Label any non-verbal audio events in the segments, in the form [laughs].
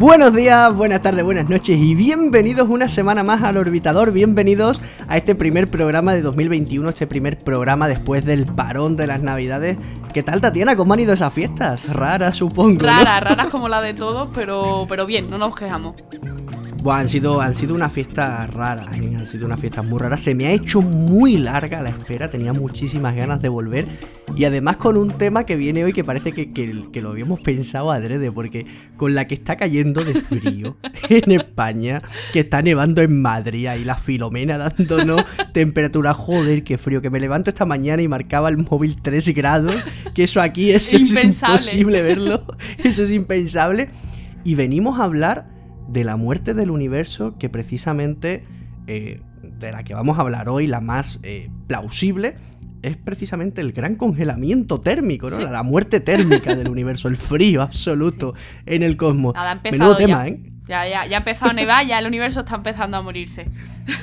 Buenos días, buenas tardes, buenas noches y bienvenidos una semana más al Orbitador, bienvenidos a este primer programa de 2021, este primer programa después del parón de las navidades. ¿Qué tal Tatiana? ¿Cómo han ido esas fiestas? Raras supongo. Raras, raras como la de todos, pero, pero bien, no nos quejamos. Buah, han sido, han sido unas fiestas raras, ¿eh? han sido unas fiestas muy raras. Se me ha hecho muy larga la espera, tenía muchísimas ganas de volver. Y además con un tema que viene hoy que parece que, que, lo habíamos pensado adrede, porque con la que está cayendo de frío [laughs] en España, que está nevando en Madrid, y la Filomena dándonos [laughs] temperatura, joder, qué frío, que me levanto esta mañana y marcaba el móvil 3 grados, que eso aquí [laughs] es imposible verlo, eso es impensable. Y venimos a hablar de la muerte del universo que precisamente eh, de la que vamos a hablar hoy, la más eh, plausible, es precisamente el gran congelamiento térmico, ¿no? La, muerte térmica del [laughs] universo, el frío absoluto en el cosmos. Nada, Menudo tema, ¿eh? Ya, ya, ya ha empezado a nevar, ya el universo está empezando a morirse.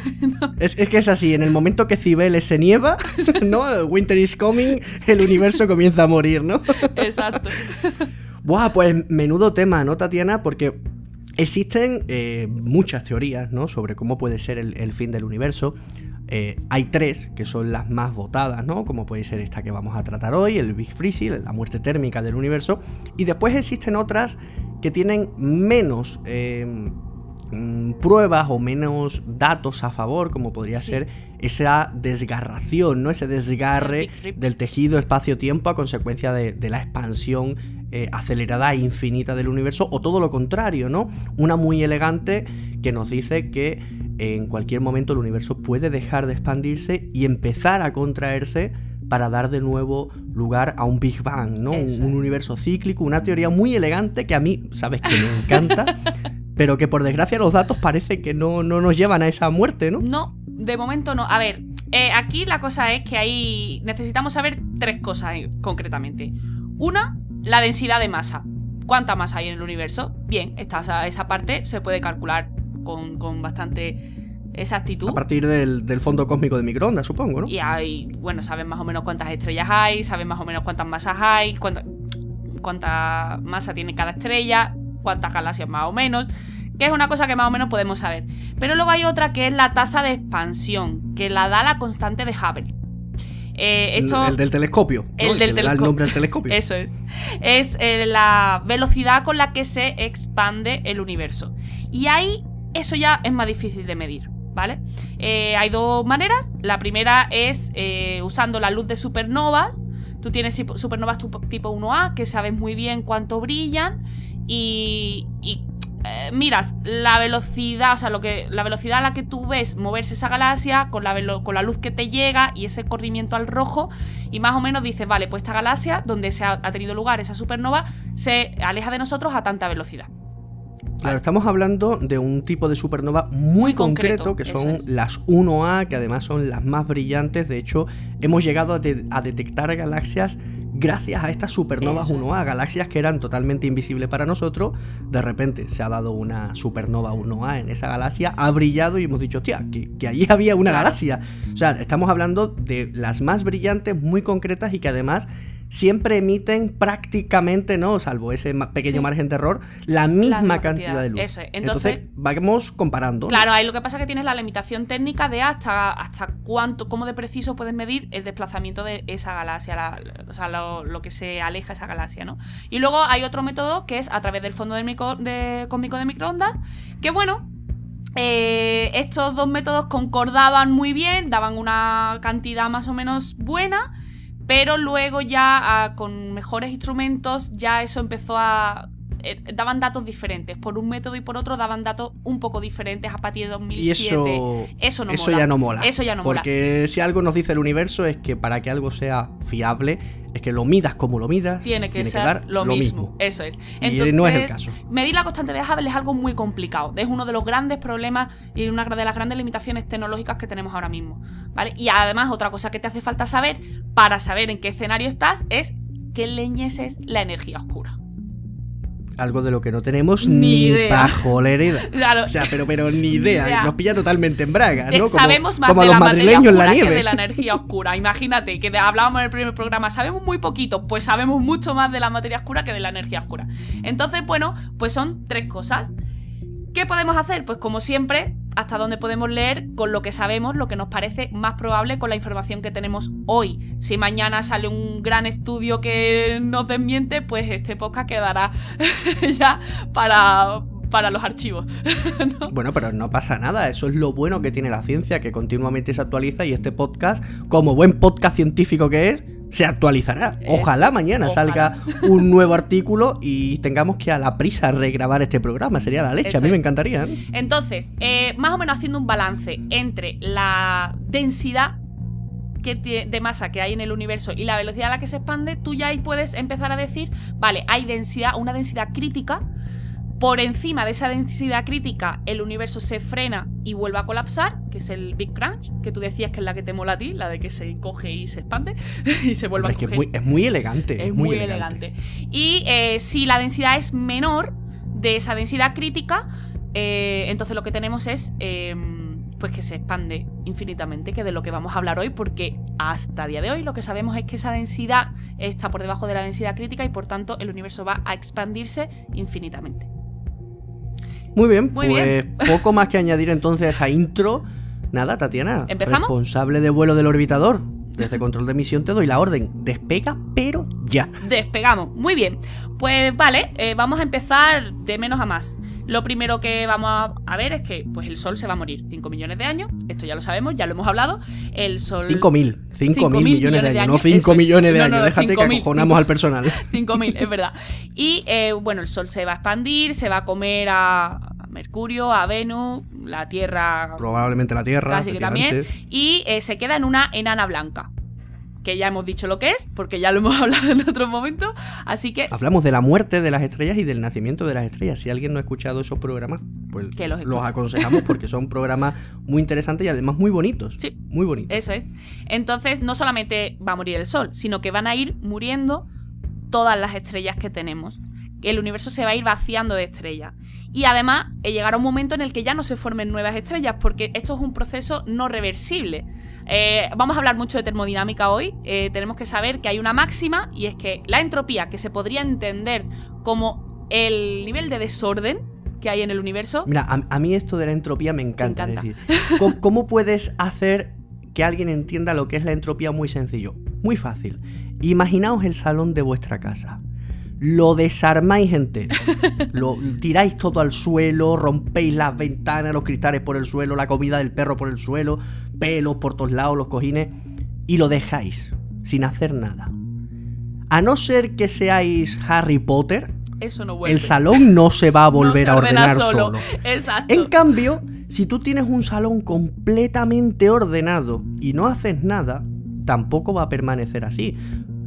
[laughs] es, que es así, en el momento que Cibeles se nieva, [laughs] ¿no? Winter is coming, el universo comienza a morir, ¿no? Exacto. Buah, pues menudo tema, ¿no, Tatiana? Porque Existen eh, muchas teorías ¿no? sobre cómo puede ser el, fin del universo. Eh, hay tres que son las más votadas, ¿no? Como puede ser esta que vamos a tratar hoy, el Big Freezing, la muerte térmica del universo. Y después existen otras que tienen menos eh, mm, pruebas o menos datos a favor, como podría ser esa desgarración, ¿no? Ese desgarre del tejido espacio-tiempo a consecuencia de la expansión eh, acelerada e infinita del universo, o todo lo contrario, ¿no? Una muy elegante que nos dice que en cualquier momento el universo puede dejar de expandirse y empezar a contraerse para dar de nuevo lugar a un Big Bang, ¿no? Un, universo cíclico, una teoría muy elegante que a mí, sabes que me encanta, [laughs] pero que por desgracia los datos parece que no, no, nos llevan a esa muerte, ¿no? No, de momento no. A ver, eh, aquí la cosa es que hay. Necesitamos saber tres cosas eh, concretamente. Una, la densidad de masa. ¿Cuánta masa hay en el universo? Bien, esta, esa parte se puede calcular con, bastante exactitud. A partir del, fondo cósmico de microondas, supongo, ¿no? Y hay, bueno, saben más o menos cuántas estrellas hay, saben más o menos cuántas masas hay, cuánta, cuánta masa tiene cada estrella, cuántas galaxias más o menos que es una cosa que más o menos podemos saber. Pero luego hay otra que es la tasa de expansión, que la da la constante de Hubble. Eh, el, del telescopio. El del telescopio. nombre del telescopio. Eso es. Es eh, la velocidad con la que se expande el universo. Y ahí eso ya es más difícil de medir. ¿Vale? Eh, hay dos maneras. La primera es usando la luz de supernovas. Tú tienes supernovas tipo 1A que sabes muy bien cuánto brillan y, y eh, miras la velocidad, o sea, lo que, la velocidad a la que tú ves moverse esa galaxia con la, con la luz que te llega y ese corrimiento al rojo, y más o menos dices, vale, pues esta galaxia, donde se ha, tenido lugar esa supernova, se aleja de nosotros a tanta velocidad. Claro, estamos hablando de un tipo de supernova muy, concreto, que son las 1A, que además son las más brillantes. De hecho, hemos llegado a detectar galaxias gracias a estas supernovas 1A, galaxias que eran totalmente invisibles para nosotros, de repente se ha dado una supernova 1A en esa galaxia, ha brillado y hemos dicho, hostia, que, que allí [laughs] había una galaxia. O sea, estamos hablando de las más brillantes, muy concretas y que además siempre emiten prácticamente, ¿no? Salvo ese pequeño margen de error, la misma cantidad de luz. Eso Entonces, vamos comparando. Claro, ahí lo que pasa es que tienes la limitación técnica de hasta, hasta cuánto, cómo de preciso puedes medir el desplazamiento de esa galaxia, o sea, lo, que se aleja esa galaxia, ¿no? Y luego hay otro método que es a través del fondo de micro, de, cósmico de microondas, que bueno, eh, estos dos métodos concordaban muy bien, daban una cantidad más o menos buena pero luego ya ah, con mejores instrumentos ya eso empezó a... Eh, daban datos diferentes. Por un método y por otro daban datos un poco diferentes a partir de 2007. eso, eso, no eso ya no mola. Eso ya no mola. Porque si algo nos dice el universo es que para que algo sea fiable es que lo midas como lo midas. Tiene que ser lo, mismo. Eso es. Entonces, y no es el caso. Medir la constante de Hubble es algo muy complicado. Es uno de los grandes problemas y una de las grandes limitaciones tecnológicas que tenemos ahora mismo. ¿Vale? Y además, otra cosa que te hace falta saber para saber en qué escenario estás es qué leñes es la energía oscura. Algo de lo que no tenemos Ni ni, idea. bajo la hereda. [laughs] Claro. O sea, pero, pero ni idea. Ni idea. Nos pilla totalmente en braga, Eh, ¿no? Como- sabemos más como de los la materia madrileños en la oscura que nieve. de la energía oscura. Imagínate que hablábamos en el primer programa, sabemos muy poquito, pues sabemos mucho más de la materia oscura que de la energía oscura. Entonces, bueno, pues son tres cosas. ¿Qué podemos hacer? Pues como siempre, hasta donde podemos leer con lo que sabemos, lo que nos parece más probable con la información que tenemos hoy. Si mañana sale un gran estudio que nos desmiente, pues este podcast quedará [laughs] ya para, para los archivos. [laughs] ¿no? Bueno, pero no pasa nada. Eso es lo bueno que tiene la ciencia, que continuamente se actualiza y este podcast, como buen podcast científico que es, se actualizará. Ojalá Eso, mañana ojalá. salga un nuevo artículo y tengamos que a la prisa regrabar este programa. Sería la leche. Eso a mí me encantaría. ¿eh? Entonces, eh, más o menos haciendo un balance entre la densidad que de masa que hay en el universo y la velocidad a la que se expande, tú ya ahí puedes empezar a decir, vale, hay densidad, una densidad crítica. Por encima de esa densidad crítica, el universo se frena y vuelve a colapsar, que es el Big Crunch, que tú decías que es la que te mola a ti, la de que se encoge y se expande [laughs] y se vuelve a es que es muy, es muy elegante. Es muy, elegante. Y eh, si la densidad es menor de esa densidad crítica, eh, entonces lo que tenemos es eh, pues que se expande infinitamente, que de lo que vamos a hablar hoy, porque hasta día de hoy lo que sabemos es que esa densidad está por debajo de la densidad crítica y por tanto el universo va a expandirse infinitamente. Muy bien, Muy pues poco más que añadir entonces a esta intro. Nada, Tatiana. ¿Empezamos? Responsable de vuelo del orbitador. Desde control de misión te doy la orden. Despega, pero ya. Despegamos. Muy bien. Pues vale, eh, vamos a empezar de menos a más. Lo primero que vamos a, ver es que pues el Sol se va a morir 5 millones de años. Esto ya lo sabemos, ya lo hemos hablado. El Sol... 5.000. 5.000 5.000 millones de años. No eso 5 es. millones de No, años. no, Déjate que 5.000. acojonamos al personal. [laughs] 5.000, es verdad. Y eh, bueno, el Sol se va a expandir, se va a comer a, Mercurio, a Venus, la Tierra Probablemente la Tierra. casi que también. Y eh, se queda en una enana blanca. Que ya hemos dicho lo que es, porque ya lo hemos [laughs] hablado en otro momento. Así que Hablamos de la muerte de las estrellas y del nacimiento de las estrellas. Si alguien no ha escuchado esos programas, pues Que los aconsejamos porque son programas muy interesantes y además muy bonitos. Sí. Muy bonitos. Eso es. Entonces, no solamente va a morir el Sol, sino que van a ir muriendo todas las estrellas que tenemos. El universo se va a ir vaciando de estrellas. Y además, eh, llegará un momento en el que ya no se formen nuevas estrellas, porque esto es un proceso no reversible. Eh, vamos a hablar mucho de termodinámica hoy. Eh, tenemos que saber que hay una máxima, y es que la entropía, que se podría entender como el nivel de desorden que hay en el universo, Mira, a, a mí esto de la entropía me encanta. encanta. Es decir, ¿cómo, cómo puedes hacer que alguien entienda lo que es la entropía muy sencillo? Muy fácil. Imaginaos el salón de vuestra casa. Lo desarmáis entero. Lo tiráis todo al suelo, rompéis las ventanas, los cristales por el suelo, la comida del perro por el suelo, pelos por todos lados, los cojines, y lo dejáis sin hacer nada. A no ser que seáis Harry Potter, eso no vuelve. el salón no se va a [laughs] volver No a ordenar solo. Exacto. En cambio, si tú tienes un salón completamente ordenado y no haces nada, tampoco va a permanecer así.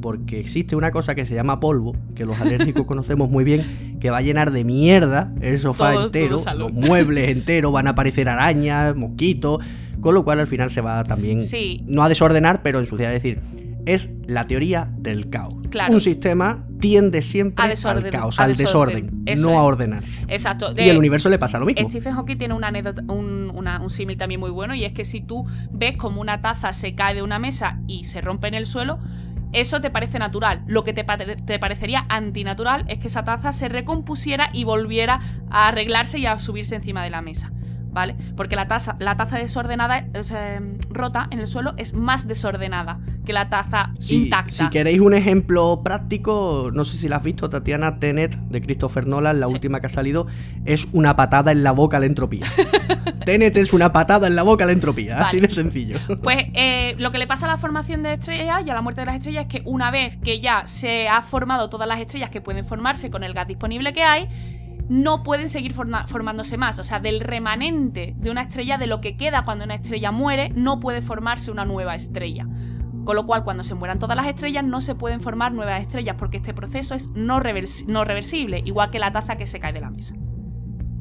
Porque existe una cosa que se llama polvo, que los alérgicos [laughs] conocemos muy bien, que va a llenar de mierda el sofá entero, los muebles enteros, van a aparecer arañas, mosquitos, con lo cual al final se va también, Sí. no a desordenar, pero ensuciar. Es decir, es la teoría del caos. Claro. Un sistema tiende siempre A desorden, al caos, al desorden. desorden, Eso no a ordenarse. Exacto. Y al universo le pasa lo mismo. Stephen Hawking tiene una anécdota, un, una- un símil también muy bueno y es que si tú ves como una taza se cae de una mesa y se rompe en el suelo, eso te parece natural. Lo que te, te parecería antinatural es que esa taza se recompusiera y volviera a arreglarse y a subirse encima de la mesa. ¿Vale? Porque la taza, la taza desordenada, o sea, rota en el suelo, es más desordenada que la taza intacta. si queréis un ejemplo práctico, no sé si la has visto, Tatiana Tenet de Christopher Nolan, la Sí. última que ha salido, es una patada en la boca a la entropía. [laughs] Tenet es una patada en la boca a la entropía, así de sencillo. [laughs] Pues eh, lo que le pasa a la formación de estrellas y a la muerte de las estrellas es que una vez que ya se ha formado todas las estrellas que pueden formarse con el gas disponible que hay, no pueden seguir forma- formándose más. O sea, del remanente de una estrella, de lo que queda cuando una estrella muere, no puede formarse una nueva estrella. Con lo cual, cuando se mueran todas las estrellas, no se pueden formar nuevas estrellas, porque este proceso es no, revers- no reversible, igual que la taza que se cae de la mesa.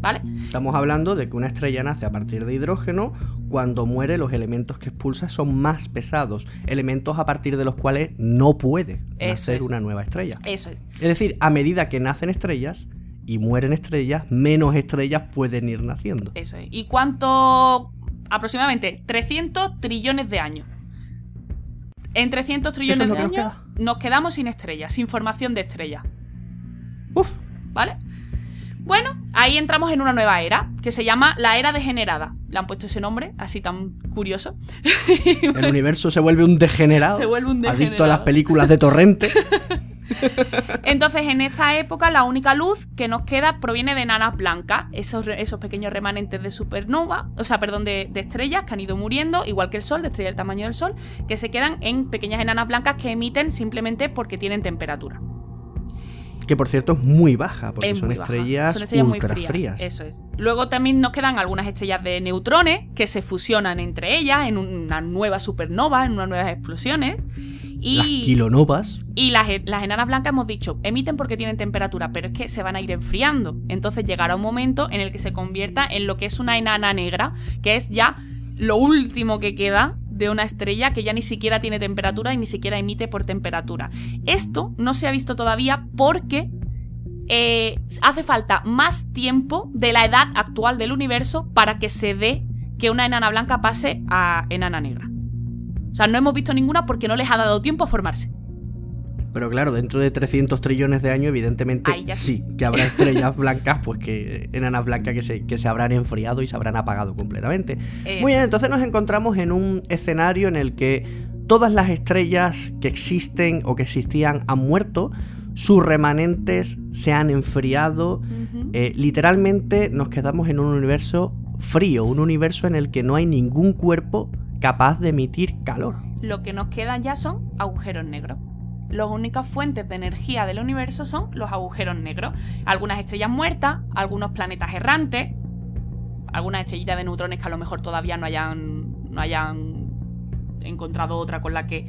¿Vale? Estamos hablando de que una estrella nace a partir de hidrógeno, cuando muere los elementos que expulsa son más pesados, elementos a partir de los cuales no puede nacer una nueva estrella. Eso es. Es decir, a medida que nacen estrellas, y mueren estrellas, menos estrellas pueden ir naciendo. Eso es. ¿Y cuánto? Aproximadamente 300 trillones de años. En 300 trillones lo de años queda. nos quedamos sin estrellas, sin formación de estrellas. Uf, ¿Vale? Bueno, ahí entramos en una nueva era, que se llama la era degenerada. Le han puesto ese nombre, así tan curioso. el universo se vuelve un degenerado. Se vuelve un Adicto a las degenerado. películas de Torrente. [laughs] Entonces, en esta época, la única luz que nos queda proviene de enanas blancas, esos, pequeños remanentes de supernova, o sea, perdón, de, de estrellas que han ido muriendo, igual que el Sol, de estrellas del tamaño del Sol, que se quedan en pequeñas enanas blancas que emiten simplemente porque tienen temperatura. que por cierto es muy baja, porque Es son muy baja. estrellas, Son estrellas muy frías, frías. Eso es. Luego también nos quedan algunas estrellas de neutrones que se fusionan entre ellas en una nueva supernova, en unas nuevas explosiones. Y Las kilonovas. Y las, las enanas blancas hemos dicho, emiten porque tienen temperatura, pero es que se van a ir enfriando. Entonces llegará un momento en el que se convierta en lo que es una enana negra, que es ya lo último que queda de una estrella que ya ni siquiera tiene temperatura y ni siquiera emite por temperatura. Esto no se ha visto todavía porque eh, hace falta más tiempo de la edad actual del universo para que se dé que una enana blanca pase a enana negra. O sea, no hemos visto ninguna porque no les ha dado tiempo a formarse. Pero claro, dentro de 300 trillones de años, evidentemente sí, que habrá [laughs] estrellas blancas, pues que enanas blancas que se, que se habrán enfriado y se habrán apagado completamente. Eso. Muy bien, entonces nos encontramos en un escenario en el que todas las estrellas que existen o que existían han muerto, sus remanentes se han enfriado, eh, literalmente nos quedamos en un universo frío, un universo en el que no hay ningún cuerpo capaz de emitir calor. Lo que nos quedan ya son agujeros negros. Las únicas fuentes de energía del universo son los agujeros negros. Algunas estrellas muertas, algunos planetas errantes, algunas estrellitas de neutrones que a lo mejor todavía no hayan, no hayan encontrado otra con la que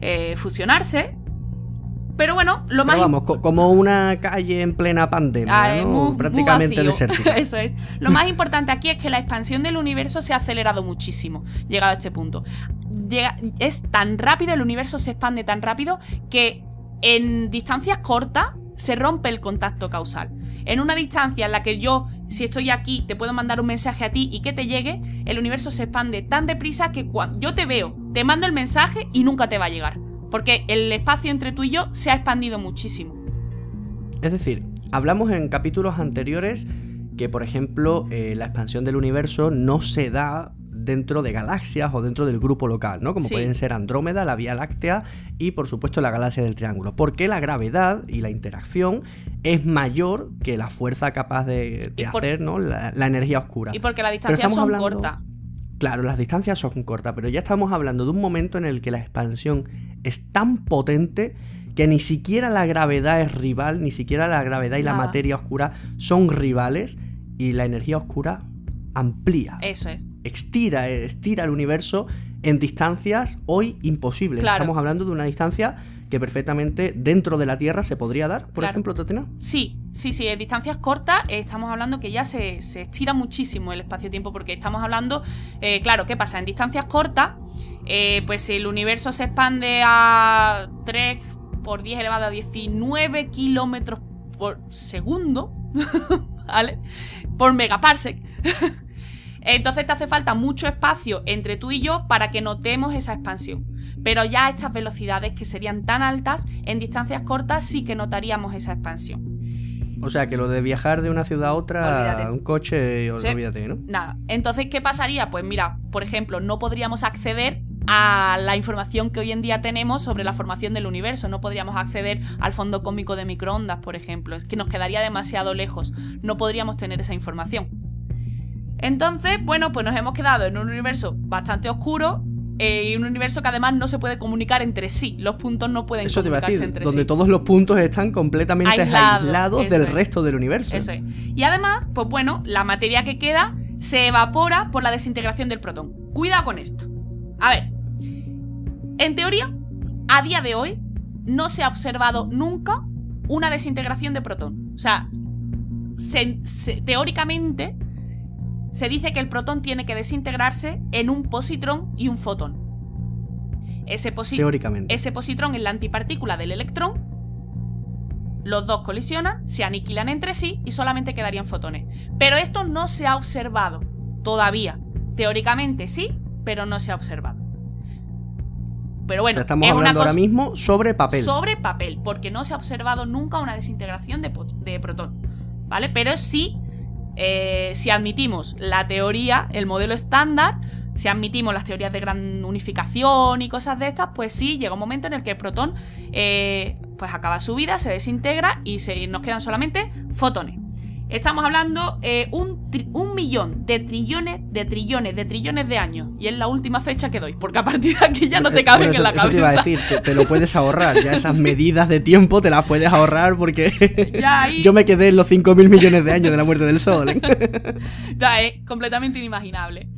eh, fusionarse. Pero bueno, lo más Pero vamos, co- como una calle en plena pandemia, Ah, ¿no? muy- muy prácticamente desértica. [laughs] Eso es. Lo más importante aquí es que la expansión del universo se ha acelerado muchísimo, llegado a este punto. Llega- es tan rápido, el universo se expande tan rápido que en distancias cortas se rompe el contacto causal. En una distancia en la que yo, si estoy aquí, te puedo mandar un mensaje a ti y que te llegue, el universo se expande tan deprisa que cuando yo te veo, te mando el mensaje y nunca te va a llegar. Porque el espacio entre tú y yo se ha expandido muchísimo. Es decir, hablamos en capítulos anteriores que, por ejemplo, eh, la expansión del universo no se da dentro de galaxias o dentro del grupo local, ¿no? Como Sí. pueden ser Andrómeda, la Vía Láctea y, por supuesto, la galaxia del Triángulo. Porque la gravedad y la interacción es mayor que la fuerza capaz de, de Y por- hacer, ¿no? La, la energía oscura. Y porque las distancias son hablando- cortas. Claro, las distancias son cortas, pero ya estamos hablando de un momento en el que la expansión es tan potente que ni siquiera la gravedad es rival, ni siquiera la gravedad y la materia oscura son rivales y la energía oscura amplía, Eso es. estira, estira el universo en distancias hoy imposibles. Claro. Estamos hablando de una distancia que perfectamente dentro de la Tierra se podría dar, por Claro. ejemplo, Tatiana. Sí, sí, sí, en distancias cortas eh, estamos hablando que ya se, se estira muchísimo el espacio-tiempo porque estamos hablando, eh, claro, ¿qué pasa? En distancias cortas, eh, pues si el universo se expande a 3 por 10 elevado a 19 kilómetros por segundo, [laughs] ¿vale? Por megaparsec. [laughs] Entonces te hace falta mucho espacio entre tú y yo para que notemos esa expansión. Pero ya a estas velocidades que serían tan altas, en distancias cortas sí que notaríamos esa expansión. O sea, que lo de viajar de una ciudad a otra, Olvídate. un coche, Sí. olvídate, ¿no? Nada. Entonces, ¿qué pasaría? Pues mira, por ejemplo, no podríamos acceder a la información que hoy en día tenemos sobre la formación del universo. No podríamos acceder al fondo cósmico de microondas, por ejemplo. Es que nos quedaría demasiado lejos. No podríamos tener esa información. Entonces, bueno, pues nos hemos quedado en un universo bastante oscuro eh, y un universo que además no se puede comunicar entre sí. Los puntos no pueden Eso te iba a comunicarse decir, entre donde sí. todos los puntos están completamente Aislados, del es. resto del universo. Eso es. Y además, pues bueno, la materia que queda se evapora por la desintegración del protón. Cuidado con esto. A ver, en teoría, a día de hoy, no se ha observado nunca una desintegración de protón. O sea, se- se- teóricamente se dice que el protón tiene que desintegrarse en un positrón y un fotón. Ese, posi- Teóricamente. ese positrón es la antipartícula del electrón los dos colisionan, se aniquilan entre sí y solamente quedarían fotones. Pero esto no se ha observado todavía. Teóricamente sí, pero no se ha observado. Pero bueno, estamos es una hablando ahora cosa- mismo sobre papel. sobre papel, porque no se ha observado nunca una desintegración de, de protón. ¿Vale? Pero sí, eh, si admitimos la teoría, el modelo estándar, si admitimos las teorías de gran unificación y cosas de estas, pues sí, llega un momento en el que el protón eh, pues acaba su vida, se desintegra y se, nos quedan solamente fotones. Estamos hablando eh, un, un millón de trillones, de trillones, de trillones de años. Y es la última fecha que doy, porque a partir de aquí ya no te Eh, caben bueno, en la eso, eso te cabeza. iba a decir, te, te lo puedes ahorrar. Ya esas [laughs] Sí. medidas de tiempo te las puedes ahorrar porque Ya ahí- [laughs] yo me quedé en los 5.000 millones de años de la muerte del Sol. ¿eh? [laughs] No, es completamente inimaginable.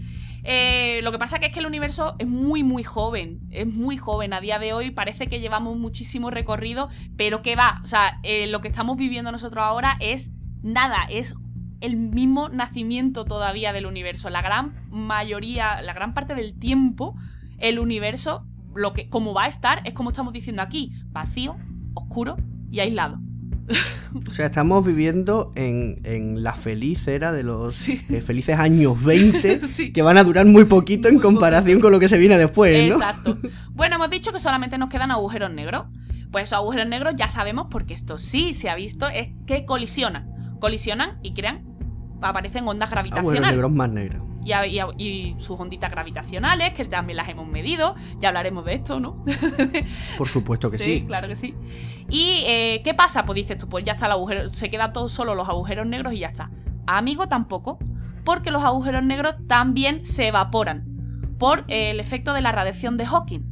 Eh, lo que pasa que es que el universo es muy, muy joven. Es muy joven. A día de hoy parece que llevamos muchísimo recorrido, pero que va. O sea, eh, lo que estamos viviendo nosotros ahora es nada, es el mismo nacimiento todavía del universo. La gran mayoría, la gran parte del tiempo, el universo, lo que, como va a estar, es como estamos diciendo aquí: vacío, oscuro y aislado. [laughs] O sea, estamos viviendo en, en la feliz era de los [laughs] Sí. eh, felices años 20 [laughs] Sí. que van a durar muy poquito en comparación con lo que se viene después, ¿no? Exacto. Bueno, hemos dicho que solamente nos quedan agujeros negros. Pues esos agujeros negros ya sabemos, porque esto sí se ha visto, es que colisionan. Colisionan y crean, aparecen ondas gravitacionales. negros más negros. Y, sus onditas gravitacionales, que también las hemos medido. Ya hablaremos de esto, ¿no? [laughs] Por supuesto que sí. claro que sí. ¿Y eh, qué pasa? Pues dices tú, pues ya está el agujero, se queda todo solo los agujeros negros y ya está. Amigo tampoco, porque los agujeros negros también se evaporan por eh, el efecto de la radiación de Hawking.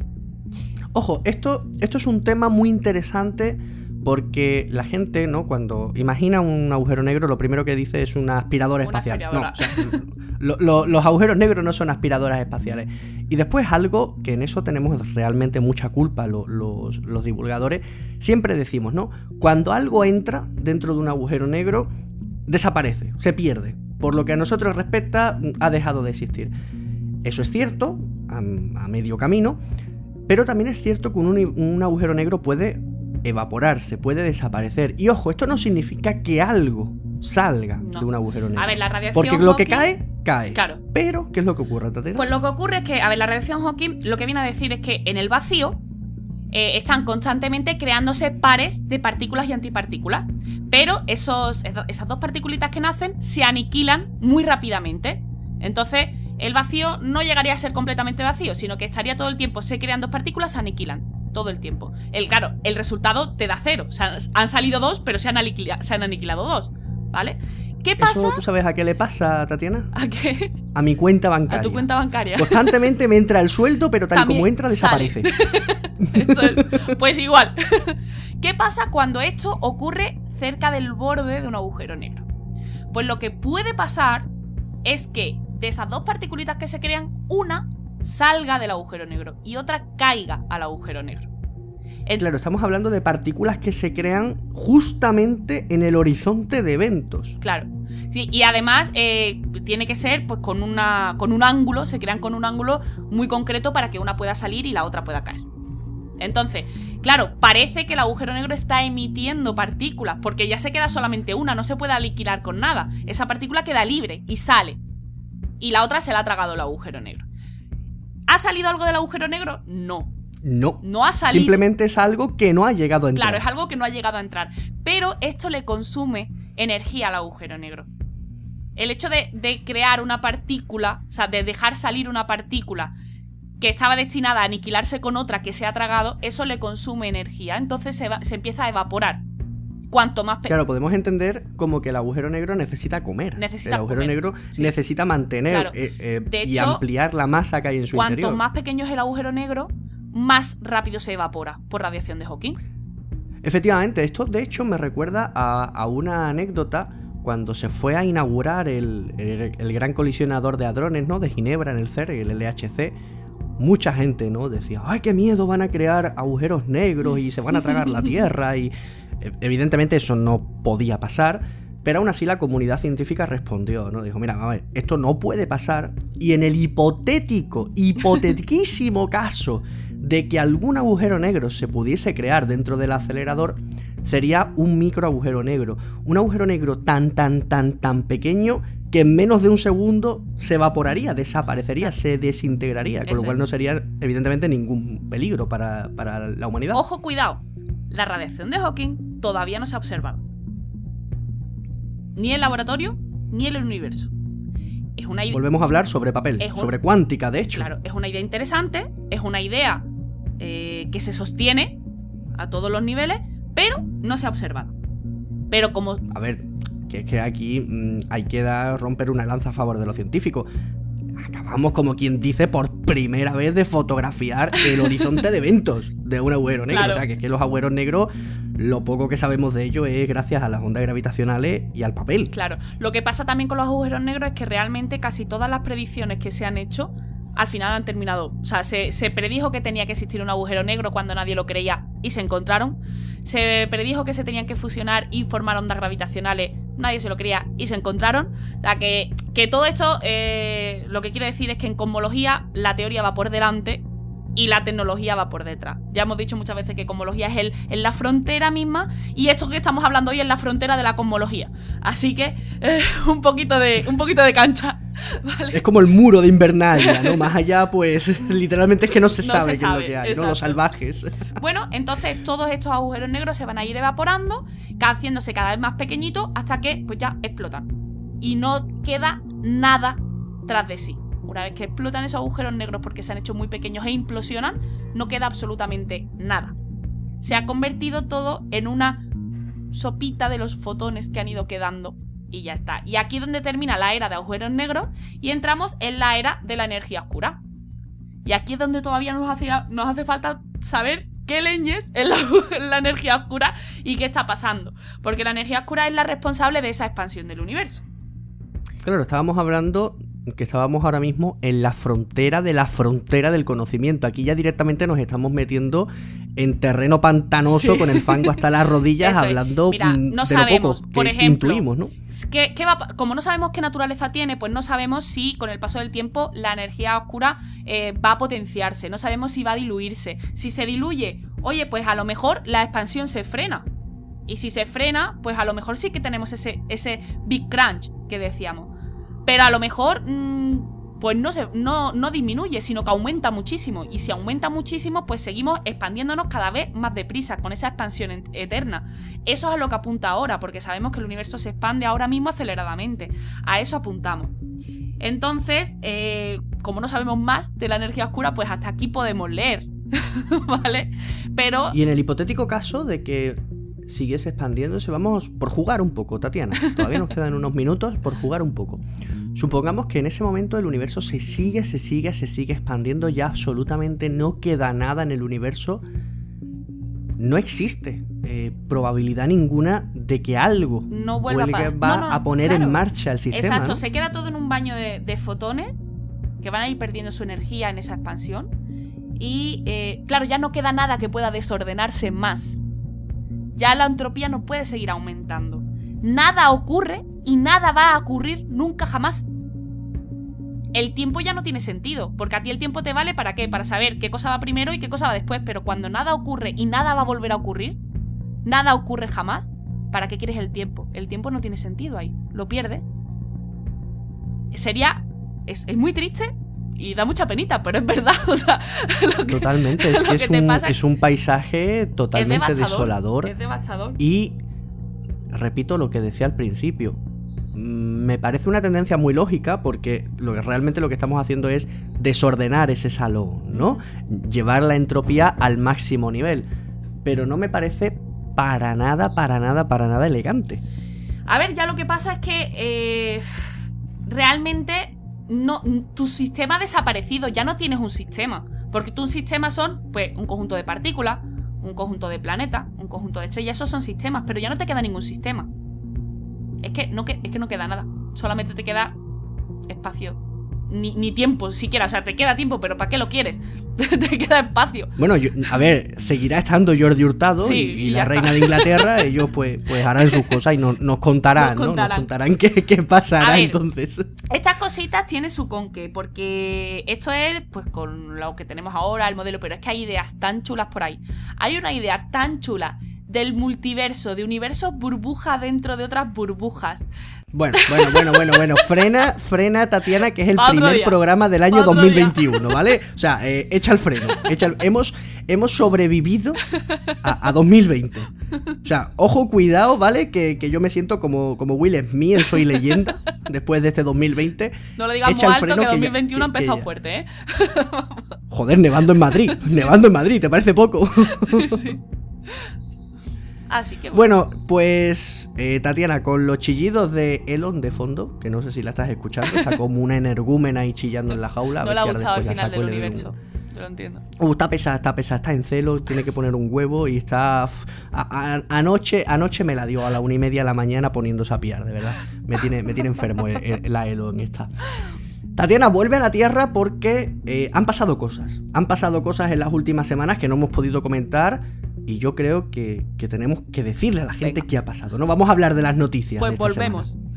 Ojo, esto, esto es un tema muy interesante porque la gente, ¿no? Cuando imagina un agujero negro, lo primero que dice es una aspiradora Una espacial. aspiradora. No, o sea, lo- lo- los agujeros negros no son aspiradoras espaciales. Y después algo que en eso tenemos realmente mucha culpa lo- los, los divulgadores, siempre decimos, ¿no? Cuando algo entra dentro de un agujero negro, desaparece, se pierde. Por lo que a nosotros respecta, ha dejado de existir. Eso es cierto, a, a medio camino, pero también es cierto que un, un agujero negro puede evaporarse, puede desaparecer. Y ojo, esto no significa que algo salga No. de un agujero negro. A ver, la radiación Porque lo que cae, cae. Claro. Pero, ¿qué es lo que ocurre, Tatiana? Pues lo que ocurre es que, a ver, la radiación Hawking lo que viene a decir es que en el vacío eh, están constantemente creándose pares de partículas y antipartículas. Pero esos, esas dos partículitas que nacen se aniquilan muy rápidamente. Entonces, el vacío no llegaría a ser completamente vacío, sino que estaría todo el tiempo, se crean dos partículas, se aniquilan. Todo el tiempo. El, claro, el resultado te da cero. O sea, han salido dos, pero se han, aniquila- se han aniquilado dos. ¿Vale? ¿Qué ¿Eso pasa? tú sabes a qué le pasa, Tatiana? ¿A qué? A mi cuenta bancaria. A tu cuenta bancaria. Constantemente me entra el sueldo, pero tal También como entra, sale. desaparece. [laughs] Es. Pues igual. [laughs] ¿Qué pasa cuando esto ocurre cerca del borde de un agujero negro? Pues lo que puede pasar es que de esas dos partículitas que se crean, una salga del agujero negro y otra caiga al agujero negro. Claro, estamos hablando de partículas que se crean justamente en el horizonte de eventos. Claro. Sí, y además eh, tiene que ser pues con, una, con un ángulo, se crean con un ángulo muy concreto para que una pueda salir y la otra pueda caer. Entonces, claro, parece que el agujero negro está emitiendo partículas, porque ya se queda solamente una, no se puede aniquilar con nada. Esa partícula queda libre y sale. Y la otra se la ha tragado el agujero negro. ¿Ha salido algo del agujero negro? No. No. No ha salido. Simplemente es algo que no ha llegado a entrar. Claro, es algo que no ha llegado a entrar. Pero esto le consume energía al agujero negro. El hecho de, de crear una partícula, o sea, de dejar salir una partícula que estaba destinada a aniquilarse con otra que se ha tragado, eso le consume energía. Entonces se, va- se empieza a evaporar. Cuanto más... Claro, podemos entender como que el agujero negro necesita comer. Necesita el agujero comer, negro sí. necesita mantener Claro. eh, eh, De y ampliar la masa que hay en su Cuanto interior. más pequeño es el agujero negro, más rápido se evapora por radiación de Hawking. Efectivamente, esto de hecho me recuerda a, a una anécdota cuando se fue a inaugurar el, el- el gran colisionador de hadrones, ¿no? De Ginebra en el CERN, el LHC. Mucha gente, ¿no? Decía, ay, qué miedo, van a crear agujeros negros y se van a tragar la [laughs] Tierra y evidentemente eso no podía pasar, pero aún así la comunidad científica respondió, ¿no? Dijo, mira, a ver, esto no puede pasar y en el hipotético, hipotetiquísimo [laughs] caso de que algún agujero negro se pudiese crear dentro del acelerador, sería un micro agujero negro. Un agujero negro tan, tan, tan, tan pequeño que en menos de un segundo se evaporaría, desaparecería, se desintegraría, con lo cual no sería evidentemente ningún peligro para, para la humanidad. Ojo, cuidado, la radiación de Hawking todavía no se ha observado. Ni en laboratorio, ni en el universo. Es una Volvemos a hablar sobre papel, sobre cuántica, de hecho. Claro, es una idea interesante, es una idea eh, que se sostiene a todos los niveles, pero no se ha observado. Pero como... A ver, que es que aquí mm, hay que dar, romper una lanza a favor de los científicos. Acabamos, como quien dice, por primera vez de fotografiar el [laughs] horizonte de eventos de un agujero negro. O sea, que es que los agujeros negros, lo poco que sabemos de ellos es gracias a las ondas gravitacionales y al papel. Claro. Lo que pasa también con los agujeros negros es que realmente casi todas las predicciones que se han hecho al final han terminado. O sea, se, se, predijo que tenía que existir un agujero negro cuando nadie lo creía y se encontraron. Se predijo que se tenían que fusionar y formar ondas gravitacionales nadie se lo creía y se encontraron. O sea, que, que todo esto, eh, lo que quiero decir es que en cosmología la teoría va por delante y la tecnología va por detrás. Ya hemos dicho muchas veces que cosmología es el, en la frontera misma y esto que estamos hablando hoy es la frontera de la cosmología. Así que eh, [laughs] un, poquito de, un poquito de cancha. [laughs] Es como el muro de Invernalia, ¿no? Más allá, pues [laughs] literalmente es que no se sabe qué es lo que hay, ¿no? Los salvajes. Bueno, entonces todos estos agujeros negros se van a ir evaporando, haciéndose cada vez más pequeñitos hasta que pues ya explotan. Y no queda nada tras de sí. Una vez que explotan esos agujeros negros porque se han hecho muy pequeños e implosionan, no queda absolutamente nada. Se ha convertido todo en una sopita de los fotones que han ido quedando y ya está. Y aquí es donde termina la era de agujeros negros y entramos en la era de la energía oscura. Y aquí es donde todavía nos hace, falta saber qué leñes es [laughs] la, energía oscura y qué está pasando. Porque la energía oscura es la responsable de esa expansión del universo. Claro, estábamos hablando que estábamos ahora mismo en la frontera de la frontera del conocimiento. Aquí ya directamente nos estamos metiendo en terreno pantanoso con el fango hasta las [laughs] rodillas hablando Mira, mm, no sabemos, por ejemplo, intuimos, ¿no? como no sabemos qué naturaleza tiene, pues no sabemos si con el paso del tiempo la energía oscura eh, va a potenciarse, no sabemos si va a diluirse. Si se diluye, oye, pues a lo mejor la expansión se frena. Y si se frena, pues a lo mejor sí que tenemos ese, ese big crunch que decíamos. Pero a lo mejor, mm, pues no, se, no, no disminuye, sino que aumenta muchísimo. Y si aumenta muchísimo, pues seguimos expandiéndonos cada vez más deprisa, con esa expansión eterna. Eso es a lo que apunta ahora, porque sabemos que el universo se expande ahora mismo aceleradamente. A eso apuntamos. Entonces, eh, como no sabemos más de la energía oscura, pues hasta aquí podemos leer. [laughs] ¿Vale? Pero. Y en el hipotético caso de que siguiese expandiéndose. Vamos por jugar un poco, Tatiana. Todavía nos quedan unos minutos por jugar un poco. Supongamos que en ese momento el universo se sigue, se sigue, se sigue expandiendo. Ya absolutamente no queda nada en el universo. No existe eh, probabilidad ninguna de que algo no vuelva a, va a poner en marcha el sistema. Exacto, se queda todo en un baño de, fotones que van a ir perdiendo su energía en esa expansión. Y eh, claro, ya no queda nada que pueda desordenarse más ya la entropía no puede seguir aumentando. Nada ocurre y nada va a ocurrir nunca jamás. El tiempo ya no tiene sentido, porque a ti el tiempo te vale para qué? Para saber qué cosa va primero y qué cosa va después, pero cuando nada ocurre y nada va a volver a ocurrir, nada ocurre jamás, ¿para qué quieres el tiempo? El tiempo no tiene sentido ahí, lo pierdes. Sería... Es, muy triste, y da mucha penita, pero es verdad. [laughs] totalmente, es que, es, un, es, un, paisaje totalmente desolador. Es devastador. Y repito lo que decía al principio. Mm, me parece una tendencia muy lógica porque lo que realmente lo que estamos haciendo es desordenar ese salón, ¿no? Llevar la entropía al máximo nivel. Pero no me parece para nada, para nada, para nada elegante. A ver, ya lo que pasa es que eh, realmente no, tu sistema ha desaparecido, ya no tienes un sistema. Porque tu sistema son, pues, un conjunto de partículas, un conjunto de planetas, un conjunto de estrellas, esos son sistemas, pero ya no te queda ningún sistema. Es que no, es que no queda nada, solamente te queda espacio ni, tiempo siquiera. O sea, te queda tiempo, pero ¿para qué lo quieres? [laughs] te queda espacio. Bueno, a ver, seguirá estando Jordi Hurtado y, la reina de Inglaterra. [laughs] ellos pues, pues harán sus cosas y nos contarán, nos contarán. Nos contarán qué, pasará entonces. Estas cositas tienen su conque, porque esto es pues con lo que tenemos ahora, el modelo, pero es que hay ideas tan chulas por ahí. Hay una idea tan chula del multiverso, de universos burbuja dentro de otras burbujas. Bueno, bueno, bueno, bueno, bueno. [laughs] Frena, frena, Tatiana, que es el Pa' primer día. programa del año Pa' otro 2021, ¿vale? O sea, eh, echa el freno. echa el- hemos, hemos sobrevivido a, a 2020. O sea, ojo, cuidado, ¿vale? Que, que yo me siento como, como Will Smith en Soy Leyenda después de este 2020. No lo el alto que que ya- 2021 ha empezado ya. fuerte, ¿eh? Joder, nevando en Madrid. [laughs] Nevando en Madrid, ¿te parece poco? [laughs] Sí. Así que Bueno, pues eh, Tatiana, con los chillidos de Elon de fondo, que no sé si la estás escuchando, está como una energúmena ahí chillando en la jaula. a [laughs] no ver le ha si gustado el final del doy un- universo. Yo lo entiendo. Uh, está pesada, está pesada, está en celo, tiene que poner un huevo y está... f- a- a- anoche, anoche me la dio a la una y media de la mañana poniéndose a piar, de verdad. Me tiene, me tiene enfermo el- el- la Elon esta. Tatiana vuelve a la Tierra porque eh, han pasado cosas. Han pasado cosas en las últimas semanas que no hemos podido comentar y yo creo que, que tenemos que decirle a la gente Venga. qué ha pasado. No vamos a hablar de las noticias. Pues de esta volvemos. [laughs]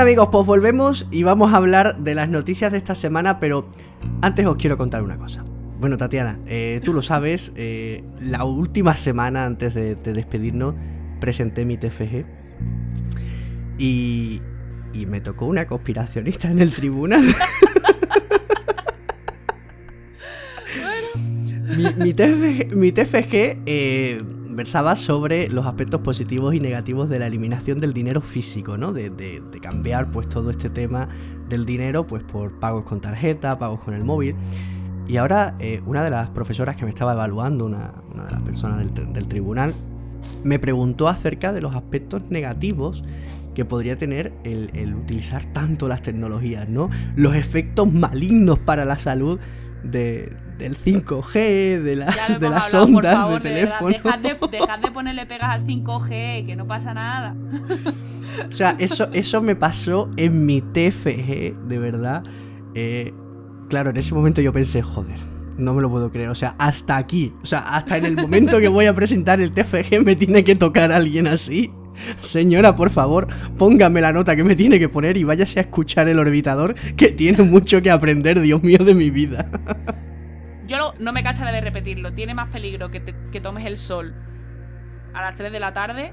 bien amigos, pues volvemos y vamos a hablar de las noticias de esta semana, pero antes os quiero contar una cosa. Bueno, Tatiana, eh, tú lo sabes, eh, la última semana antes de, de despedirnos presenté mi TFG y, y me tocó una conspiracionista en el tribunal. [laughs] mi, mi TFG, mi TFG, eh, versaba sobre los aspectos positivos y negativos de la eliminación del dinero físico, ¿no? De, cambiar pues todo este tema del dinero pues por pagos con tarjeta, pagos con el móvil. Y ahora eh, una de las profesoras que me estaba evaluando, una, de las personas del tribunal, me preguntó acerca de los aspectos negativos que podría tener el, el utilizar tanto las tecnologías, ¿no? Los efectos malignos para la salud de, del 5G, de, la- de las hablado, ondas favor, de teléfono. Dejad de, [laughs] dejad de ponerle pegas al 5G, que no pasa nada. O sea, eso, eso me pasó en mi TFG, de verdad. Eh, claro, en ese momento yo pensé, joder, no me lo puedo creer. O sea, hasta aquí. O sea, hasta en el momento que voy a presentar el TFG me tiene que tocar alguien así. Señora, por favor, póngame la nota que me tiene que poner y váyase a escuchar el orbitador, que tiene mucho que aprender, Dios mío, de mi vida. Yo no me cansaré de repetirlo. Tiene más peligro que, te- que tomes el sol a las 3 de la tarde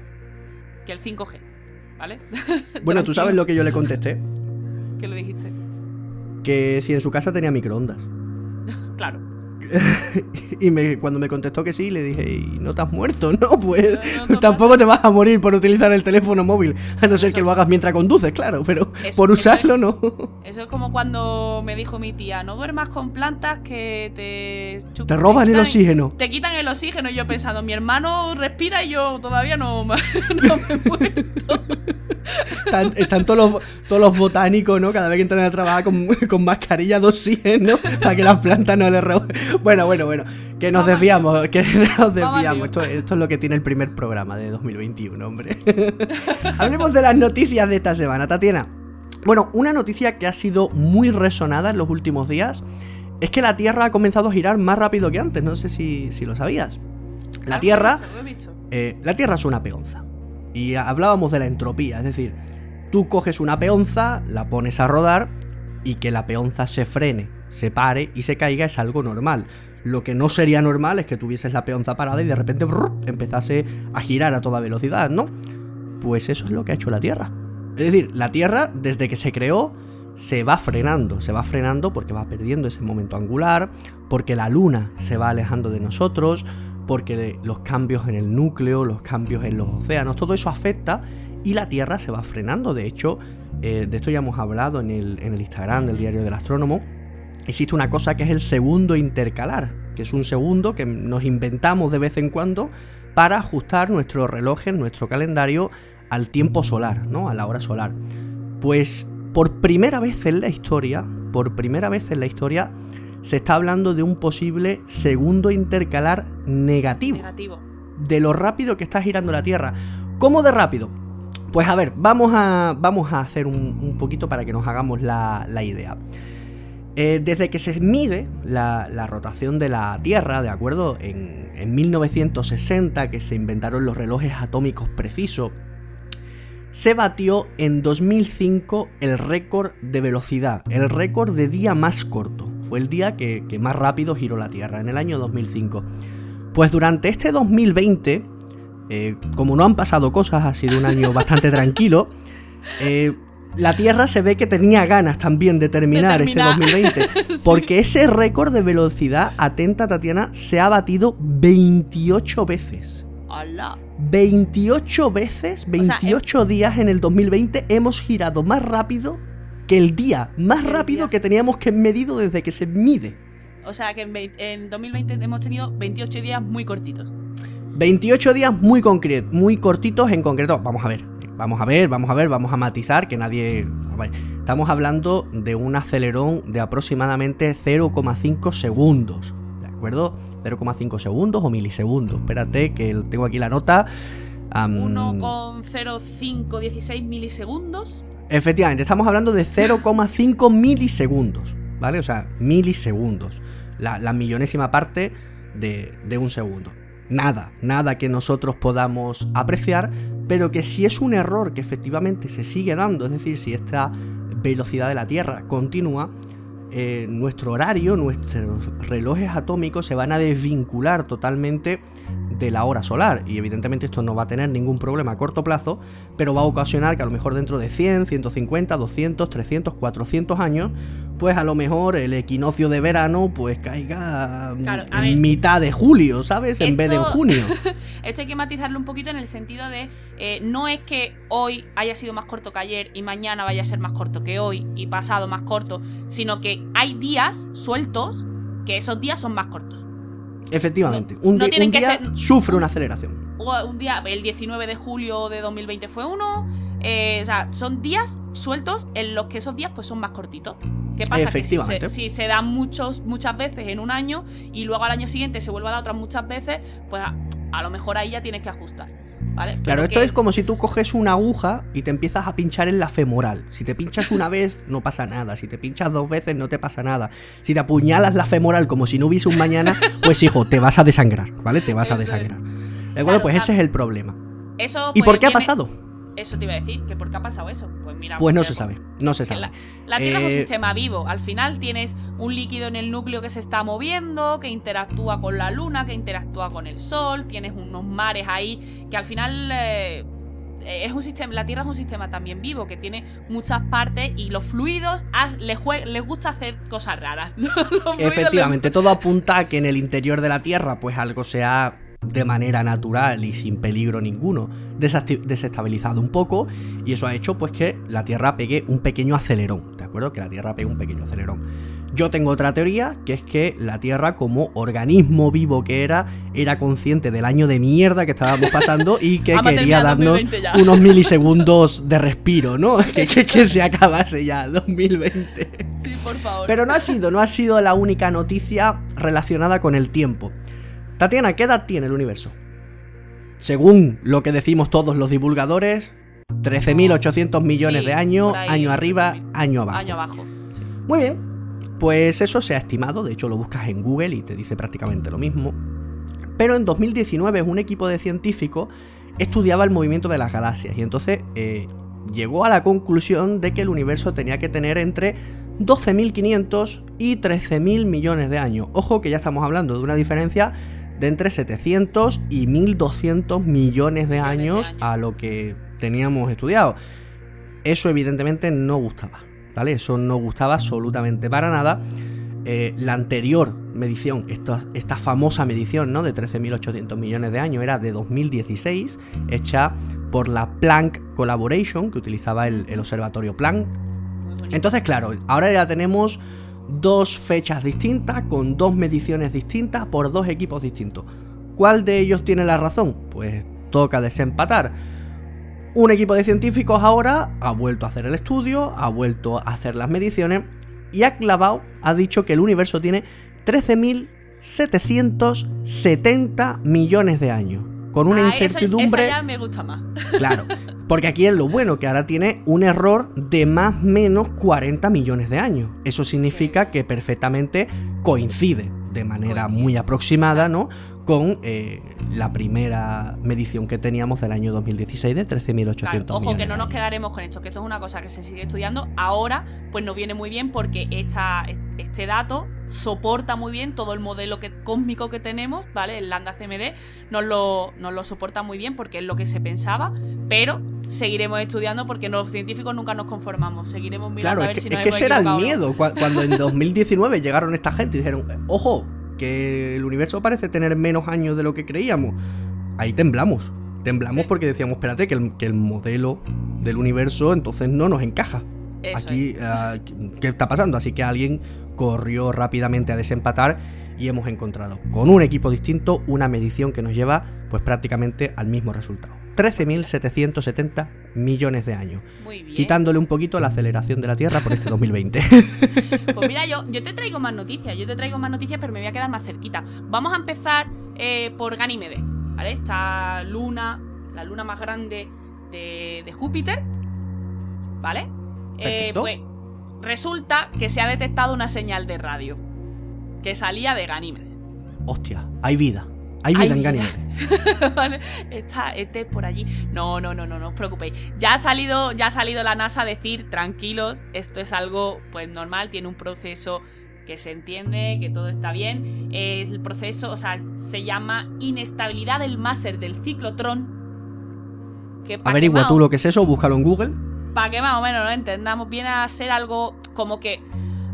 que el 5G. ¿Vale? [laughs] Bueno, tú sabes lo que yo le contesté. ¿Qué le dijiste? Que si en su casa tenía microondas. [laughs] Claro. [laughs] Y me- cuando me contestó que sí, le dije, ¿y no te has muerto? [laughs] No, pues No, no, no tampoco te vas a morir por utilizar el teléfono móvil. A no ser que lo hagas mientras conduces, claro, pero Eso- por eso usarlo es- no. Eso es como cuando me dijo mi tía, no duermas con plantas que te chup- Te roban el oxígeno. Te quitan el oxígeno y yo pensando, mi hermano respira y yo todavía no, me- [laughs] no me he muerto. Están, están todos, los, todos los botánicos, ¿no? Cada vez que entran a trabajar con, con mascarilla de oxígeno para que las plantas no les roben. Bueno, bueno, bueno. Que nos desviamos, [laughs] que nos desviamos. Esto, esto es lo que tiene el primer programa de 2021, hombre. [laughs] Hablemos de las noticias de esta semana, Tatiana. Bueno, una noticia que ha sido muy resonada en los últimos días es que la Tierra ha comenzado a girar más rápido que antes. No sé si, si lo sabías. La Algo Tierra eh, la Tierra es una peonza. Y hablábamos de la entropía, es decir, tú coges una peonza, la pones a rodar y que la peonza se frene, se pare y se caiga es algo normal. Lo que no sería normal es que tuvieses la peonza parada y de repente empezase a girar a toda velocidad, ¿no? Pues eso es lo que ha hecho la Tierra. Es decir, la Tierra, desde que se creó, se va frenando. Se va frenando porque va perdiendo ese momento angular, porque la Luna se va alejando de nosotros, porque los cambios en el núcleo, los cambios en los océanos, todo eso afecta y la Tierra se va frenando. De hecho, eh, de esto ya hemos hablado en el, en el Instagram del Diario del Astrónomo. Existe una cosa que es el segundo intercalar, que es un segundo que nos inventamos de vez en cuando para ajustar nuestro reloj, nuestro calendario al tiempo solar, ¿no? A la hora solar. Pues por primera vez en la historia, por primera vez en la historia, se está hablando de un posible segundo intercalar negativo Negativo. de lo rápido que está girando la Tierra. ¿Cómo de rápido? Pues a ver, vamos a, vamos a hacer un, poquito para que nos hagamos la, idea. Eh, desde que se mide la, rotación de la Tierra, ¿de acuerdo? En, en 1960, que se inventaron los relojes atómicos precisos, se batió en 2005 el récord de velocidad, el récord de día más corto. Fue el día que, más rápido giró la Tierra, en el año 2005. Pues durante este 2020, eh, como no han pasado cosas, ha sido un año bastante [laughs] tranquilo, eh, la Tierra se ve que tenía ganas también de terminar, este 2020. [laughs] Porque ese récord de velocidad, atenta Tatiana, se ha batido 28 veces. 28 veces, 28 días en el 2020 hemos girado más rápido que el día más rápido que teníamos que medido desde que se mide. O sea que en, 2020 hemos tenido 28 días muy cortitos. 28 días muy, muy cortitos en concreto. Vamos a ver, vamos a ver, vamos a ver, vamos a matizar que nadie... estamos hablando de un acelerón de aproximadamente 0,5 segundos. ¿De acuerdo? 0,5 segundos o milisegundos. Espérate que tengo aquí la nota. 1,0516 milisegundos. Efectivamente, estamos hablando de 0,5 milisegundos, ¿vale? O sea, milisegundos. La, millonésima parte de, de un segundo. Nada, nada que nosotros podamos apreciar, pero que si es un error que efectivamente se sigue dando, es decir, si esta velocidad de la Tierra continúa, eh, nuestro horario, nuestros relojes atómicos se van a desvincular totalmente de la hora solar. Y evidentemente esto no va a tener ningún problema a corto plazo, pero va a ocasionar que a lo mejor dentro de 100, 150, 200, 300, 400 años, pues a lo mejor el equinoccio de verano pues caiga en mitad de julio, ¿sabes? en vez de en junio. [laughs] esto hay que matizarlo un poquito en el sentido de eh, no es que hoy haya sido más corto que ayer y mañana vaya a ser más corto que hoy y pasado más corto, sino que hay días sueltos que esos días son más cortos. Efectivamente, un, día sufre una aceleración. Un día, el 19 de julio de 2020 fue uno. Eh, o sea, son días sueltos en los que esos días pues son más cortitos. ¿Qué pasa? Que si se, dan muchos, muchas veces en un año y luego al año siguiente se vuelve a dar otras muchas veces, pues a lo mejor ahí ya tienes que ajustar. Claro, esto es como si tú coges una aguja y te empiezas a pinchar en la femoral. Si te pinchas una vez, no pasa nada. Si te pinchas dos veces, no te pasa nada. Si te apuñalas la femoral como si no hubiese un mañana, [laughs] pues hijo, te vas a desangrar, ¿vale? Te vas a desangrar. ¿De acuerdo? pues ese es el problema. Eso, ¿Y por pues, qué ha pasado? Eso te iba a decir, que por qué ha pasado eso. Pues mira. Pues no se sabe, no se sabe. La, Tierra es un eh, sistema vivo. Al final tienes un líquido en el núcleo que se está moviendo, que interactúa con la Luna, que interactúa con el Sol, tienes unos mares ahí que al final. Eh, es un sistema, la Tierra es un sistema también vivo que tiene muchas partes y los fluidos les, les gusta hacer cosas raras. [laughs] Efectivamente, todo apunta a que en el interior de la Tierra pues algo sea de manera natural y sin peligro ninguno, desestabilizado un poco y eso ha hecho pues que la Tierra pegue un pequeño acelerón, ¿de acuerdo? Que la Tierra pegue un pequeño acelerón. Yo tengo otra teoría, que es que la Tierra como organismo vivo que era, era consciente del año de mierda que estábamos pasando y [laughs] que quería darnos unos milisegundos de respiro, ¿no? [laughs] que, que se acabase ya 2020. Sí, por favor. Pero no ha sido, no ha sido la única noticia relacionada con el tiempo. Tatiana, ¿qué edad tiene el universo? Según lo que decimos todos los divulgadores, 13.800 millones de años, año arriba, año abajo. Año abajo. Muy bien, pues eso se ha estimado, de hecho lo buscas en Google y te dice prácticamente lo mismo. Pero en 2019 un equipo de científicos estudiaba el movimiento de las galaxias y entonces eh, llegó a la conclusión de que el universo tenía que tener entre 12.500 y 13.000 millones de años. Ojo que ya estamos hablando de una diferencia de entre 700 y 1200 millones de años a lo que teníamos estudiado. Eso evidentemente no gustaba, ¿vale? Eso no gustaba absolutamente para nada. Eh, la anterior medición, esta, esta famosa medición ¿no? de 13.800 millones de años, era de 2016, hecha por la Planck Collaboration, que utilizaba el, el observatorio Planck. Entonces, claro, ahora ya tenemos dos fechas distintas, con dos mediciones distintas, por dos equipos distintos. ¿Cuál de ellos tiene la razón? Pues toca desempatar. Un equipo de científicos ahora ha vuelto a hacer el estudio, ha vuelto a hacer las mediciones y ha clavado, ha dicho que el universo tiene 13.770 millones de años. Con una ah, incertidumbre. ya me gusta más. Claro. [laughs] Porque aquí es lo bueno, que ahora tiene un error de más o menos 40 millones de años. Eso significa que perfectamente coincide de manera muy aproximada, ¿no? Con eh, la primera medición que teníamos del año 2016 de 13.800 Claro, ojo que no nos quedaremos con esto, que esto es una cosa que se sigue estudiando. Ahora, pues nos viene muy bien porque esta, este dato soporta muy bien todo el modelo que, cósmico que tenemos, ¿vale? El Lambda CMD nos lo, nos lo soporta muy bien porque es lo que se pensaba, pero seguiremos estudiando porque los científicos nunca nos conformamos. Seguiremos mirando Claro, a es ver que, si es nos que hemos ese era el miedo. cua- Cuando en 2019 llegaron esta gente y dijeron, ojo, que el universo parece tener menos años de lo que creíamos. Ahí temblamos. Temblamos Sí. porque decíamos, espérate, que el, que el modelo del universo entonces no nos encaja. Eso Aquí, ah, ¿qué está pasando? Así que alguien corrió rápidamente a desempatar y hemos encontrado con un equipo distinto una medición que nos lleva pues prácticamente al mismo resultado. 13.770 millones de años. Muy bien. quitándole un poquito la aceleración de la Tierra por este 2020. [laughs] Pues mira, yo, yo te traigo más noticias, yo te traigo más noticias, pero me voy a quedar más cerquita. Vamos a empezar eh, por Ganímedes, ¿vale? Esta luna, la luna más grande de, de Júpiter, ¿vale? Eh, pues resulta que se ha detectado una señal de radio que salía de Ganímedes. Hostia, hay vida. Hay vida. [laughs] ¿Vale? Está este por allí. No, no, no, no, no os preocupéis. Ya ha salido, ya ha salido la NASA a decir, tranquilos, esto es algo pues normal, tiene un proceso que se entiende, que todo está bien. Es el proceso, o sea, se llama inestabilidad del máser del ciclotrón. Que Averigua tú lo que es eso, búscalo en Google. para que más o menos lo entendamos, viene a ser algo como que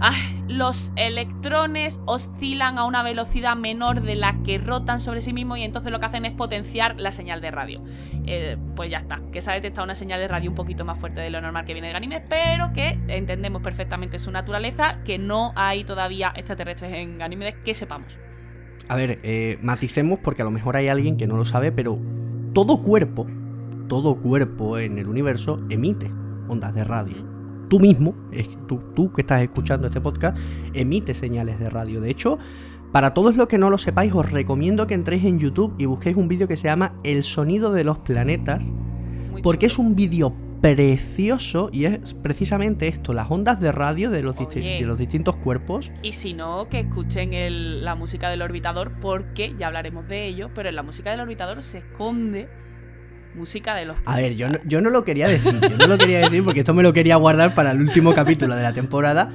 ah, los electrones oscilan a una velocidad menor de la que rotan sobre sí mismos y entonces lo que hacen es potenciar la señal de radio. Eh, pues ya está, que se ha detectado una señal de radio un poquito más fuerte de lo normal que viene de Ganímedes, pero que entendemos perfectamente su naturaleza, que no hay todavía extraterrestres en Ganímedes que sepamos. A ver, eh, maticemos porque a lo mejor hay alguien que no lo sabe, pero todo cuerpo, todo cuerpo en el universo emite ondas de radio. Tú mismo, es- tú, tú que estás escuchando este podcast, emite señales de radio. De hecho, para todos los que no lo sepáis, os recomiendo que entréis en YouTube y busquéis un vídeo que se llama El sonido de los planetas, porque es un vídeo precioso y es precisamente esto, las ondas de radio de los, disti- de los distintos cuerpos. Y si no, que escuchen el- la música del orbitador, porque ya hablaremos de ello, pero en la música del orbitador se esconde música de los A ver, yo no, yo no lo quería decir, yo no lo quería decir porque esto me lo quería guardar para el último capítulo de la temporada.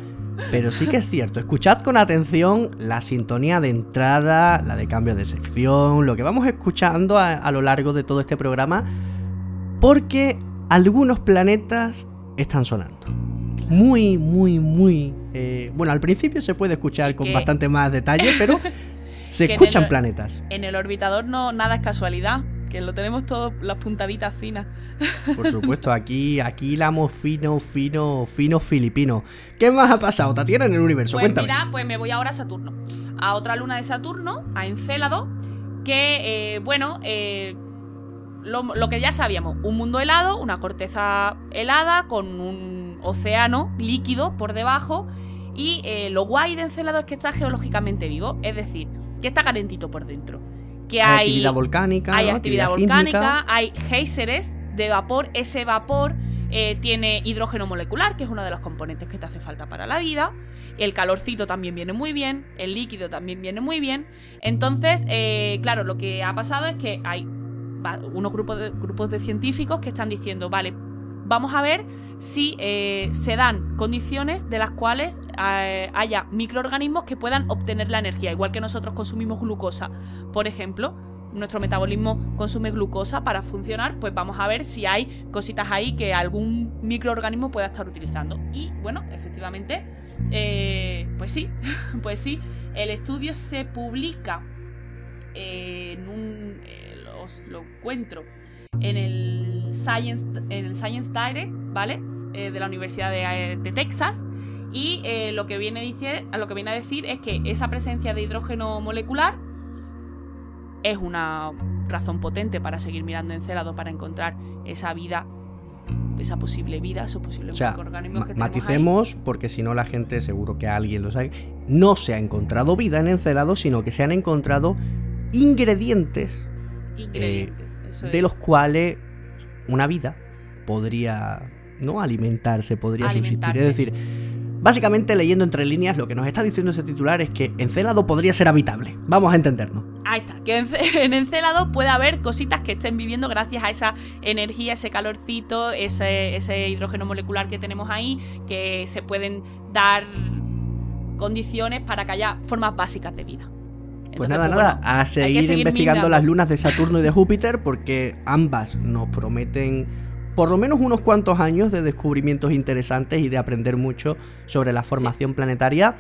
Pero sí que es cierto, escuchad con atención la sintonía de entrada, la de cambio de sección, lo que vamos escuchando a, a lo largo de todo este programa, porque algunos planetas están sonando. Muy, muy, muy... eh, bueno, al principio se puede escuchar con bastante más detalle, pero [laughs] se en escuchan el- planetas. En el orbitador no nada es casualidad, que lo tenemos todo las puntaditas finas. Por supuesto, aquí, aquí hilamos fino, fino, fino filipino. ¿Qué más ha pasado, Tatiana, en el universo? Pues Cuéntame. mira, pues me voy ahora a Saturno. A otra luna de Saturno, a Encélado, que, eh, bueno, eh, lo, lo que ya sabíamos, un mundo helado, una corteza helada con un océano líquido por debajo y eh, lo guay de Encélado es que está geológicamente vivo, es decir, que está calentito por dentro. Que hay hay, actividad volcánica, hay ¿no? actividad volcánica, hay géiseres de vapor, ese vapor eh, tiene hidrógeno molecular, que es uno de los componentes que te hace falta para la vida. El calorcito también viene muy bien, el líquido también viene muy bien. Entonces, eh, claro, lo que ha pasado es que hay unos grupos de, grupos de científicos que están diciendo, vale, vamos a ver si eh, se dan condiciones de las cuales eh, haya microorganismos que puedan obtener la energía, igual que nosotros consumimos glucosa, por ejemplo. Nuestro metabolismo consume glucosa para funcionar, pues vamos a ver si hay cositas ahí que algún microorganismo pueda estar utilizando. Y bueno, efectivamente, eh, pues sí, [laughs] pues sí, el estudio se publica en un. os lo encuentro en el Science, en el Science Direct, ¿vale? Eh, de la Universidad de, eh, de Texas. Y eh, lo, que viene a decir, lo que viene a decir es que esa presencia de hidrógeno molecular es una razón potente para seguir mirando Encélado para encontrar esa vida, esa posible vida, esos posibles O sea, microorganismos que ahí. maticemos, porque si no la gente, seguro que alguien lo sabe, no se ha encontrado vida en Encelado, sino que se han encontrado ingredientes Ingredientes, eso de es. los cuales una vida podría no alimentarse, podría subsistir. Alimentarse. Es decir, básicamente leyendo entre líneas, lo que nos está diciendo ese titular es que Encélado podría ser habitable. Vamos a entendernos. Ahí está, que en, [laughs] en Encélado puede haber cositas que estén viviendo gracias a esa energía, ese calorcito, ese, ese hidrógeno molecular que tenemos ahí, que se pueden dar condiciones para que haya formas básicas de vida. Pues Entonces, nada, pues, nada, bueno, a seguir seguir investigando las lunas de Saturno y de Júpiter porque ambas nos prometen por lo menos unos cuantos años de descubrimientos interesantes y de aprender mucho sobre la formación planetaria.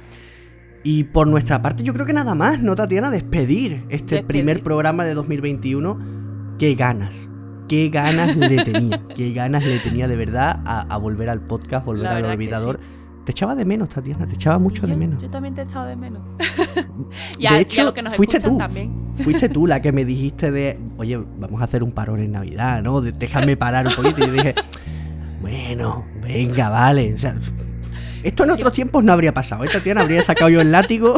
Y por nuestra parte yo creo que nada más, ¿no, Tatiana? Despedir este Despedir. primer programa de 2021. Qué ganas, qué ganas le tenía, [laughs] qué ganas le tenía de verdad a, a volver al podcast, volver al olvidador. Te echaba de menos, Tatiana, te echaba mucho de menos. Yo también te he echado de menos. [laughs] y, De a, y a hecho, que nos fuiste tú. también. Fuiste tú la que me [laughs] dijiste de, oye, vamos a hacer un parón en Navidad, ¿no? De- déjame parar un poquito. Y yo dije, [laughs] bueno, venga, vale. O sea, esto en Sí. otros tiempos no habría pasado. Esta tía habría sacado yo el látigo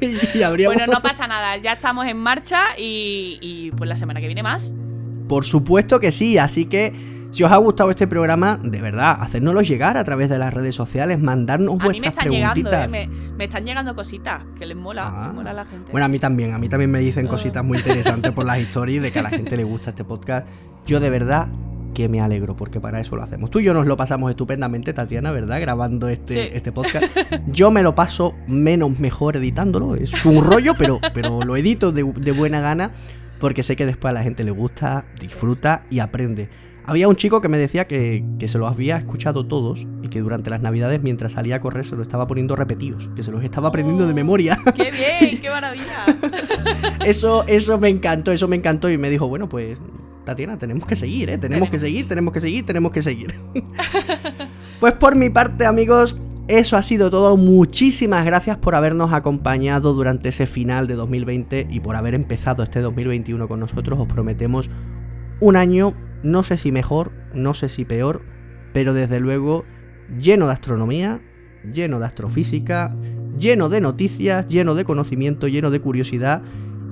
y. Bueno, no pasa nada, ya estamos en marcha y, y pues la semana que viene más. Por supuesto que sí, así que si os ha gustado este programa, de verdad, hacérnoslo llegar a través de las redes sociales, mandarnos A mí vuestras me están llegando, preguntitas. ¿eh? me, me están llegando cositas que les mola, Ah. les mola a la gente. Bueno, a mí también, a mí también me dicen Ah. cositas muy interesantes por las historias de que a la gente le gusta este podcast. Yo de verdad que me alegro, porque para eso lo hacemos. Tú y yo nos lo pasamos estupendamente, Tatiana, ¿verdad? Grabando este, Sí. este podcast. Yo me lo paso menos mejor editándolo. Es un rollo, pero, pero lo edito de, de buena gana, porque sé que después a la gente le gusta, disfruta y aprende. Había un chico que me decía que, que se los había escuchado todos y que durante las navidades, mientras salía a correr, se lo estaba poniendo repetidos, que se los estaba aprendiendo de Oh. memoria. [laughs] ¡Qué bien! ¡Qué maravilla! [laughs] Eso, eso me encantó, eso me encantó y me dijo, bueno, pues Tatiana, tenemos que seguir, ¿eh? Tenemos, Tenemos que seguir. tenemos que seguir, tenemos que seguir. pues por mi parte, amigos, eso ha sido todo. Muchísimas gracias por habernos acompañado durante ese final de 2020 y por haber empezado este 2021 con nosotros. Os prometemos un año, no sé si mejor, no sé si peor, pero desde luego lleno de astronomía, lleno de astrofísica, lleno de noticias, lleno de conocimiento, lleno de curiosidad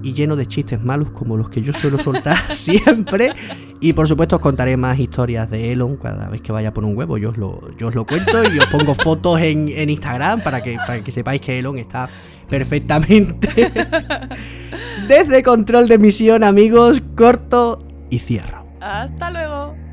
y lleno de chistes malos como los que yo suelo soltar [laughs] siempre. Y por supuesto os contaré más historias de Elon cada vez que vaya por un huevo. Yo os lo, yo os lo cuento y os pongo fotos en, Instagram para que, para que sepáis que Elon está perfectamente. [laughs] Desde control de misión, amigos, corto y cierro. ¡Hasta luego!